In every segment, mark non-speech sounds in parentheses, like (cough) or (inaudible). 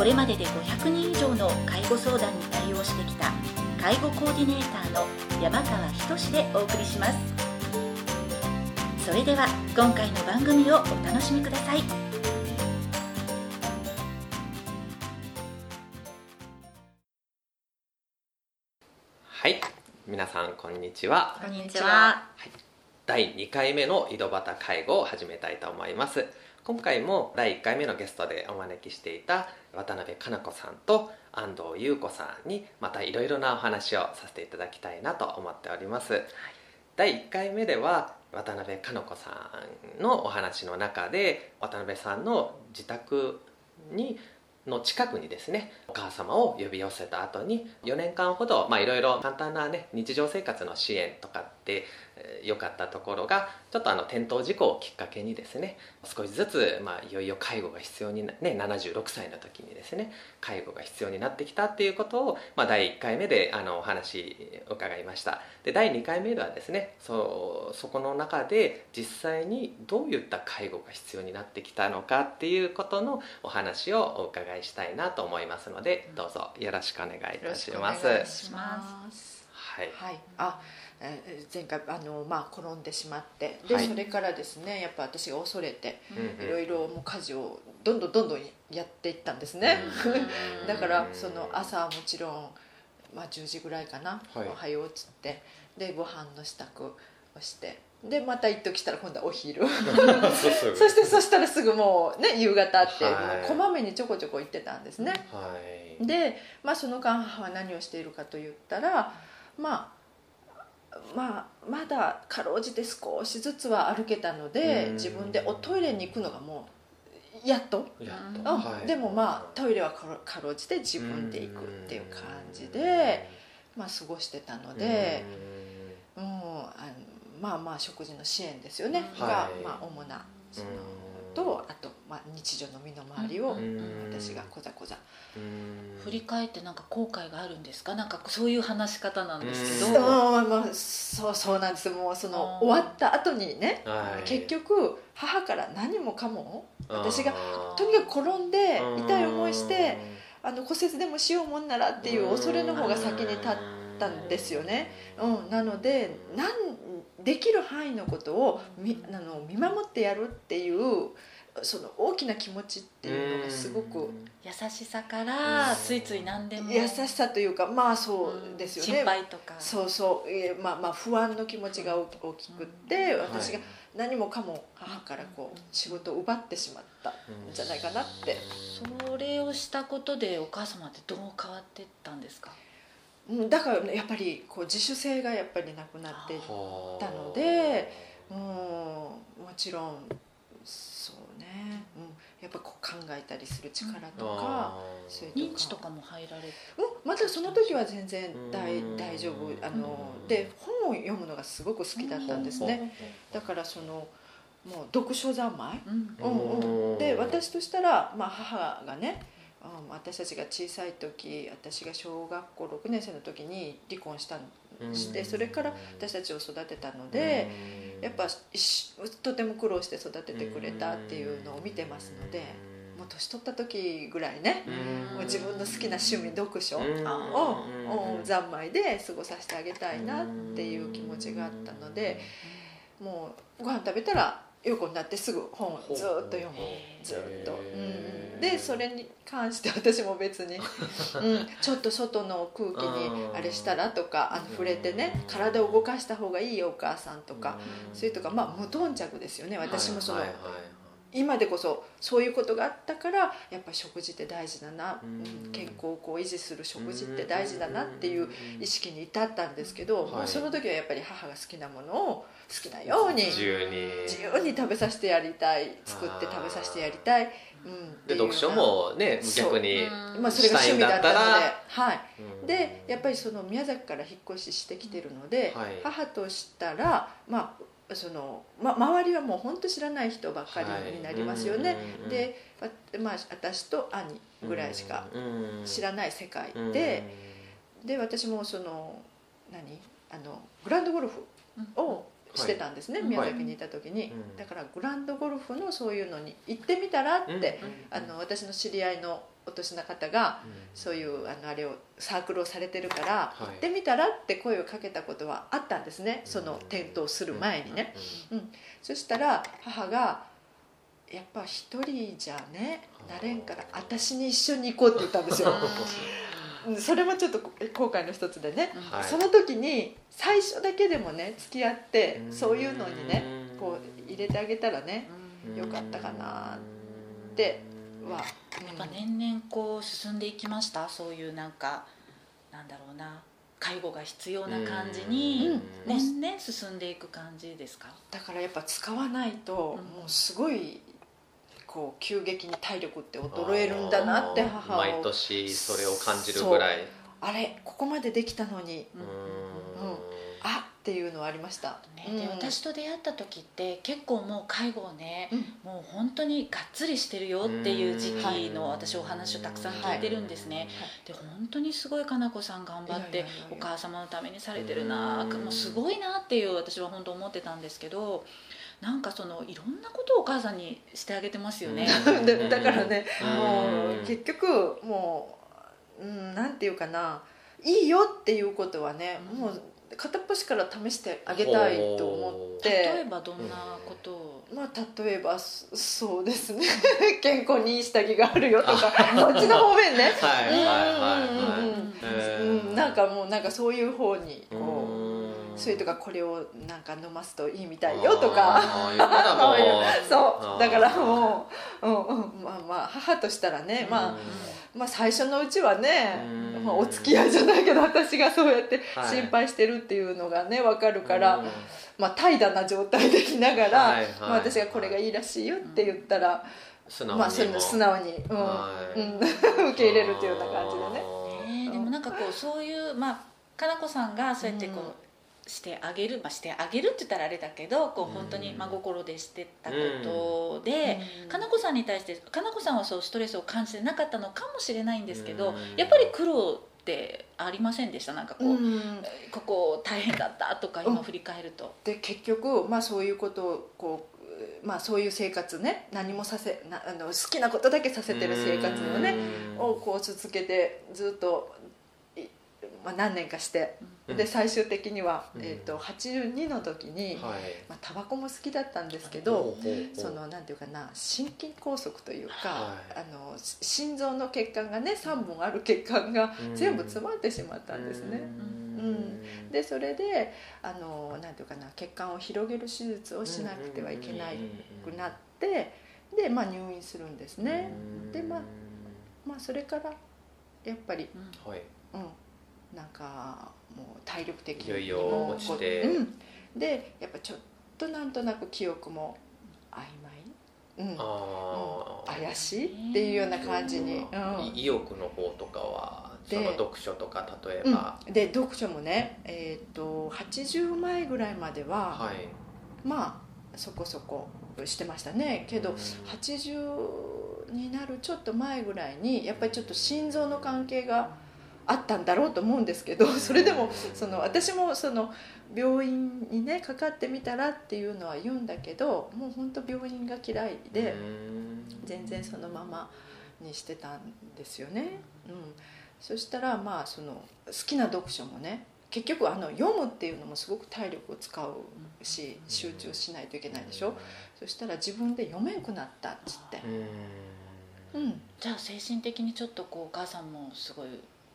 これまでで500人以上の介護相談に対応してきた介護コーディネーターの山川仁でお送りします。それでは今回の番組をお楽しみください。はい。皆さんこんにちは。こんにちは。第2回目の井戸端介護を始めたいと思います今回も第1回目のゲストでお招きしていた渡辺かな子さんと安藤優子さんにまたいろいろなお話をさせていただきたいなと思っております、第1回目では渡辺かな子さんのお話の中で渡辺さんの自宅にの近くにですねお母様を呼び寄せた後に4年間ほどいろいろ簡単なね日常生活の支援とかってえー良かったところがちょっとあの転倒事故をきっかけにですね少しずつ、まあ、いよいよ介護が必要に、ね、76歳の時にですね介護が必要になってきたっていうことを、まあ、第1回目であのお話伺いました。で第2回目ではですねそそこの中で実際にどういった介護が必要になってきたのかっていうことのお話をお伺いしたいなと思いますのでどうぞよろしくお願いいたします。はい。はい、あ、えー前回あのまあ転んでしまって、で、はい。それからですね、やっぱ私が恐れて、うんうん。いろいろもう家事をどんどんどんどんやっていったんですね。うん。(laughs) だからその朝はもちろんまあ10時ぐらいかな、はい。おはようっつって、でご飯の支度をして、でまた一時来たら今度はお昼。そ (laughs) そしてそしたらすぐもうね夕方って、はい。こまめにちょこちょこ行ってたんですね。はい。で、まあ、その間母は何をしているかと言ったら、まあ、まあまだかろうじて少しずつは歩けたのでうん。自分でおトイレに行くのがもうやっと、やっうん。と、あはい。でもまあトイレはかろうじて自分で行くっていう感じで、まあ、過ごしてたので、まあまあ食事の支援ですよね、うん。がはい、まあ、主なそのうん。とあと、まあ、日常の身の回りをうん。私がこざこざ。うん。振り返ってなんか後悔があるんですか？なんかそういう話し方なんですけうん。どそうまあそうそうなんです。もうその終わった後にねはい。結局母から何もかも私がとにかく転んで痛い思いしてうんあの骨折でもしようもんならっていう恐れの方が先に立ったんですよね、うん、なのでなんできる範囲のことをみあの見守ってやるっていうその大きな気持ちっていうのがすごく優しさからついつい何でも。優しさというかまあそうですよね。心配とか。そうそう、えーまあまあ不安の気持ちが大き大きくって私が何もかも母からこう仕事を奪ってしまったんじゃないかなって、それをしたことでお母様ってどう変わっていったんですか？うん、だからやっぱりこう自主性がやっぱりなくなっていったのでうんもちろんそうね、うん、やっぱこう考えたりする力とか、そういう認知とかも入られて。うん、まだその時は全然大うん。大丈夫。あのうん。で本を読むのがすごく好きだったんですね。だからそのもう読書三昧？うん。うんうん、で私としたら、まあ、母がね、うん、私たちが小さい時私が小学校6年生の時に離婚したしてそれから私たちを育てたので、やっぱしとても苦労して育ててくれたっていうのを見てますのでもう年取った時ぐらいねもう自分の好きな趣味読書をうん。三昧で過ごさせてあげたいなっていう気持ちがあったのでもうご飯食べたら横になってすぐ本をずっと読む。ずっと、うん、でそれに関して私も別に、(laughs) うん、ちょっと外の空気にあれしたらとかあの触れてね体を動かした方がいいよお母さんとかそういうとかまあ無頓着ですよね。私もその今でこそそういうことがあったからやっぱり食事って大事だな、うん。健康をこう維持する食事って大事だなっていう意識に至ったんですけど、はい。その時はやっぱり母が好きなものを好きなように自由に。自由に食べさせてやりたい作って食べさせてやりたい、うん、で読書もね逆にまあ、それが趣味だったのではい。うん。でやっぱりその宮崎から引っ越ししてきてるので、はい。母としたらまあその、ま、周りはもう本当知らない人ばっかりになりますよね、はい。うんで、わまあ、私と兄ぐらいしか知らない世界で、で私もその何？あのグランドゴルフをしてたんですね、はい。宮崎にいた時に、うん。だからグランドゴルフのそういうのに行ってみたらって、あの私の知り合いのお年な方がそういうあのあれをサークルをされてるから、はい。行ってみたらって声をかけたことはあったんですね。その転倒する前にね、そしたら母が「やっぱ一人じゃねなれんから私に一緒に行こう」って言ったんですよ。(laughs) うん。それもちょっと後悔の一つでね、はい。その時に最初だけでもね付き合ってうん。そういうのにねこう入れてあげたらねよかったかなっては、やっぱ年々こう進んでいきました。そういうなんかなんだろうな。介護が必要な感じにうん年々進んでいく感じですか？だからやっぱ使わないともうすごいこう急激に体力って衰えるんだなって母を毎年それを感じるぐらい。あれここまでできたのに。うんっていうのはありました、ねでうん。私と出会った時って結構もう介護をねうん。もう本当にがっつりしてるよっていう時期の私お話をたくさん聞いてるんですね、で本当にすごいかな子さん頑張ってお母様のためにされてるなうん。もうすごいなっていう私は本当思ってたんですけどなんかそのいろんなことをお母さんにしてあげてますよね。うん。で (laughs) だからねうん。もう結局もう、うん、なんていうかないいよっていうことはね、うん。もう片っ端から試してあげたいと思って。例えばどんなことを、まあ例えばそそうですね。(laughs) 健康にいい下着があるよとか。そっちの方面ね、なんかもうなんかそういう方にこう。うん。それとかこれをなんか飲ますといいみたいよとか。(laughs) そう。だからもう、うんうん、まあまあ母としたらね、まあまあ最初のうちはね、うんまあ、お付き合いじゃないけど私がそうやってはい。心配してるっていうのがね分かるから、うん。まあ怠惰な状態でいながら、はいはいまあ、私がこれがいいらしいよって言ったら、素直まあ素直に、うん。はい。うん、(laughs) 受け入れるっていうような感じでね。ねえでもなんかこうそういうまあかなこさんがそうやってこう、うんしてあげる、まあ、してあげるって言ったらあれだけどこううん。本当に真心でしてたことで、うん。かなこさんに対してかなこさんはそうストレスを感じてなかったのかもしれないんですけど、うん。やっぱり苦労ってありませんでした？なんかこう、うん。ここ大変だったとか今振り返ると。で結局、まあ、そういうことをこう、まあ、そういう生活ね何もさせなあの好きなことだけさせてる生活をねをこう続けてずっと、いまあ、何年かして。うん。で最終的には、うん。えー、と82の時に、はい。まあ、タバコも好きだったんですけほどそのなんていうかな心筋梗塞というか、はい。あのし心臓の血管がね3本ある血管がうん。全部詰まってしまったんですね。うん。でそれであのなんていうかな血管を広げる手術をしなくてはいけないくなってで、まあ、入院するんですね、でまあまあそれからやっぱり、うんはい。うん、なんかもう体力的いよいよも落ちて。うん、でやっぱちょっとなんとなく記憶も曖昧、うん、あー。怪しいっていうような感じに、うん。い意欲の方とかはそでの読書とか例えば、うん、で読書もね、えー、と80前ぐらいまでは、はい。まあそこそこしてましたね。けどうん。80になるちょっと前ぐらいにやっぱりちょっと心臓の関係があったんだろうと思うんですけどそれでもその私もその病院にねかかってみたらっていうのは言うんだけどもう本当病院が嫌いでうん。全然そのままにしてたんですよね。うん、そしたらまあその好きな読書もね結局あの読むっていうのもすごく体力を使うし集中しないといけないでしょ。そしたら自分で読めんくなったっつって。う、ん。うん、じゃあ精神的にちょっとこうお母さんもすごい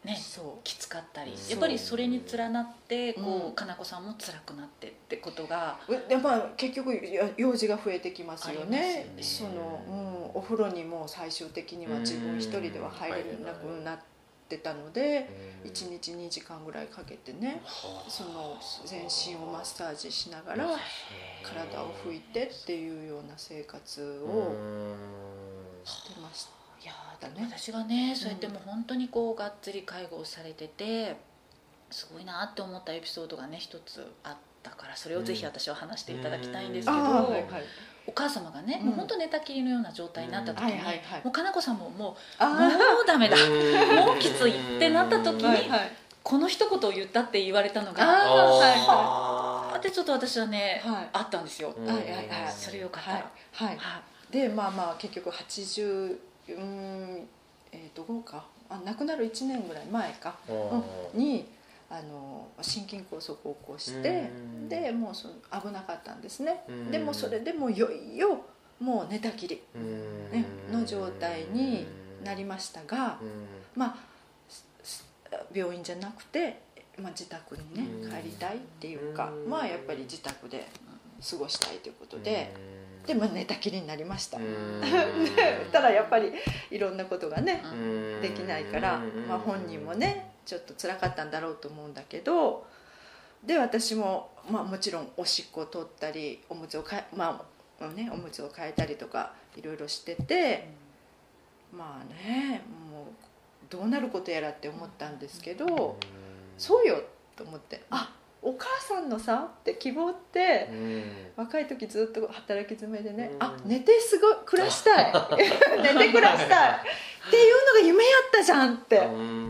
ね。そう。きつかったりやっぱりそれに連なってこう、うん。かなこさんも辛くなってってことが。でまあ結局や用事が増えてきますよね。ありその、うん、お風呂にも最終的には自分一人では入れなくなってたのでうん1日2時間ぐらいかけてねはあ。その全身をマッサージしながら体を拭いてっていうような生活をしてましたいやーだね私がねそうやってもう本当にこうがっつり介護をされててすごいなって思ったエピソードがね一つあったからそれをぜひ私は話していただきたいんですけど、お母様がね、うん。もう本当寝たきりのような状態になった時に、もうかなこさんももうもあうダメだもうきついってなった時にこの一言を言ったって言われたのがあってちょっと私はね、はい。あったんですよ、うん。はいはいはい。それよかったら、はいはい。はでまあまあ結局80うんえー、どこかあ亡くなる1年ぐらい前か。うんにあの心筋梗塞を起こしてうん。でもうその危なかったんですね。うん。でもそれでもいよいよもう寝たきり、うんね、の状態になりましたがうん。まあ病院じゃなくて、まあ、自宅にねうん。帰りたいっていうかうん。まあやっぱり自宅で過ごしたいということででも寝たきりになりました。(laughs) ただやっぱりいろんなことがねうん。できないから、まあ、本人もねちょっと辛かったんだろうと思うんだけどで私も、まあ、もちろんおしっこを取ったりおむつをかえ、まあね、おむつを変えたりとかいろいろしててまあねもうどうなることやらって思ったんですけどそうよと思って。あお母さんのさって希望って、若い時ずっと働き詰めでね、うん、あ寝てすご暮らしたい。(laughs) 寝て暮らしたい。っていうのが夢やったじゃんって。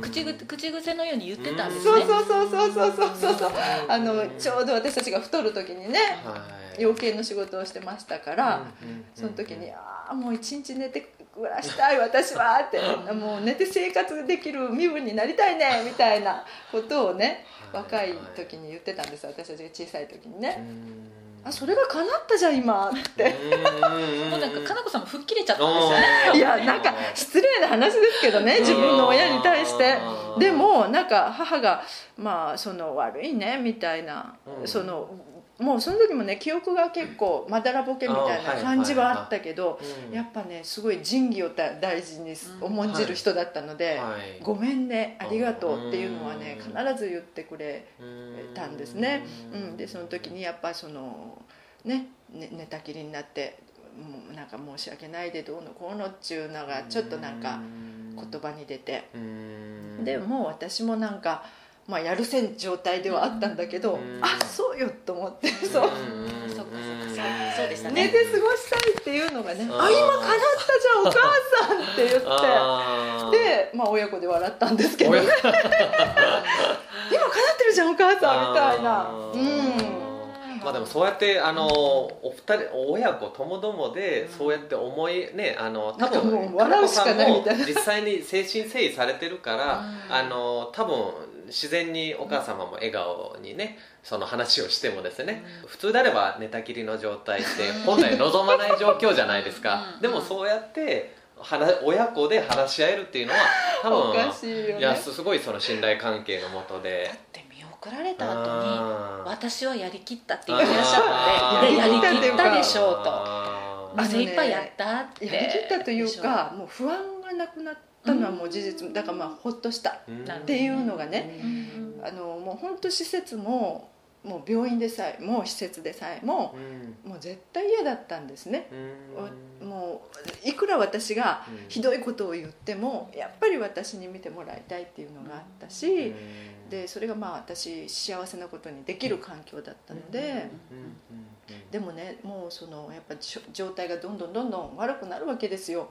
口口癖のように言ってたんですね。そうそうそうそうそうそうそう。あのちょうど私たちが太る時にね、養鶏の仕事をしてましたから、その時に「ああもう一日寝て暮らしたい私は」って「もう寝て生活できる身分になりたいね」みたいなことをね若い時に言ってたんです私たちが小さい時にね「あそれが叶ったじゃん今」って。もうなんかかなこさんも吹っ切れちゃったんですよね。いやなんか失礼な話ですけどね自分の親に対して。でもなんか母がまあその悪いねみたいな、うん。そのもうその時もね記憶が結構まだらぼけみたいな感じはあったけど、やっぱねすごい仁義を大事に重んじる人だったので、はいごめんねありがとうっていうのはねうん。必ず言ってくれたんですね、うん、でその時にやっぱそのねね寝たきりになってもうなんか申し訳ないでどうのこうのっちゅうのがちょっとなんか言葉に出て。でもう私もなんか、まあ、やるせん状態ではあったんだけどうんあそうよと思ってそうそっかそっかそうでしたね寝て過ごしたいっていうのがねあ今叶ったじゃんお母さんって言って。で、まあ、親子で笑ったんですけどね。親 (laughs) 今叶ってるじゃんお母さんみたいな。うんまあでもそうやってあのお二人親子ともどもでそうやって思いねあの多分う笑うしかないみたいな。実際に精神誠意されてるからうん。あの多分自然にお母様も笑顔にねその話をしてもですね普通であれば寝たきりの状態って本来望まない状況じゃないですか。うん。でもそうやって話親子で話し合えるっていうのは多分いよいやねすごいその信頼関係のもとでだって見送られた後に私はやりきったって言ってらっしゃってでやりきったでしょうと。精一杯やったって。やりきったというかもう不安がなくなったのはもう事実。だからまあほっとしたうんっていうのがね。うん。あのもう本当施設ももう病院でさえも施設でさえもうん。もう絶対嫌だったんですね。うん。もういくら私がうん。ひどいことを言ってもやっぱり私に見てもらいたいっていうのがあったしでそれがまあ私幸せなことにできる環境だったのででもねもうそのやっぱ状態がどんどんどんどん悪くなるわけですよ。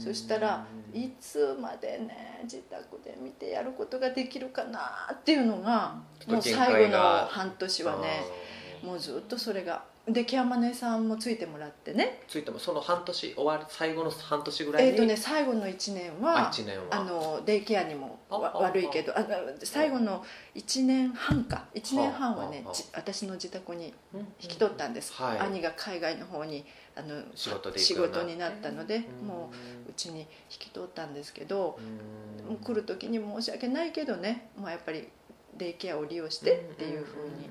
そしたらいつまでね自宅で見てやることができるかなっていうのがもう最後の半年はねもうずっとそれがでケアマネさんもついてもらってね。ついてもその半年終わる最後の半年ぐらいにえっ、とね最後の1年あは1年は。あのデイケアにも悪いけどあ。最後の1年半か。1年半はね私の自宅にうん引き取ったんです、はい。兄が海外の方にあの仕事で仕事になったのでうん。もううちに引き取ったんですけど来る時に申し訳ないけどね、まあ、やっぱりデイケアを利用してっていうふうにい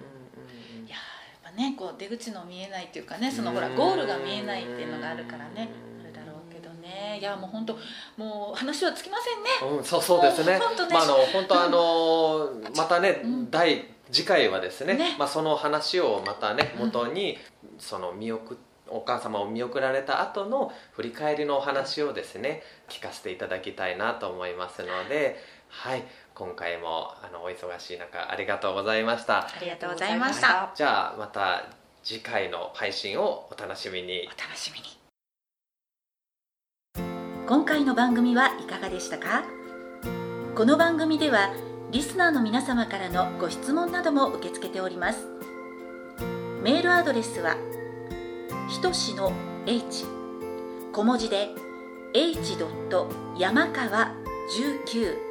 ねこう出口の見えないっていうかねそのほらゴールが見えないっていうのがあるからねあるだろうけどね。いやもう本当もう話はつきませんね。うん、そうそうですね。本当ね。まああの本当あのまたね、うん。第次回はですねね。まあその話をまたねうん。元に、その見送お母様を見送られた後の振り返りのお話をですね聞かせていただきたいなと思いますのではい今回もあのお忙しい中ありがとうございました。ありがとうございました。じゃあまた次回の配信をお楽しみに。お楽しみに。今回の番組はいかがでしたか？この番組ではリスナーの皆様からのご質問なども受け付けております。メールアドレスはひとしの h 小文字で h. 山川19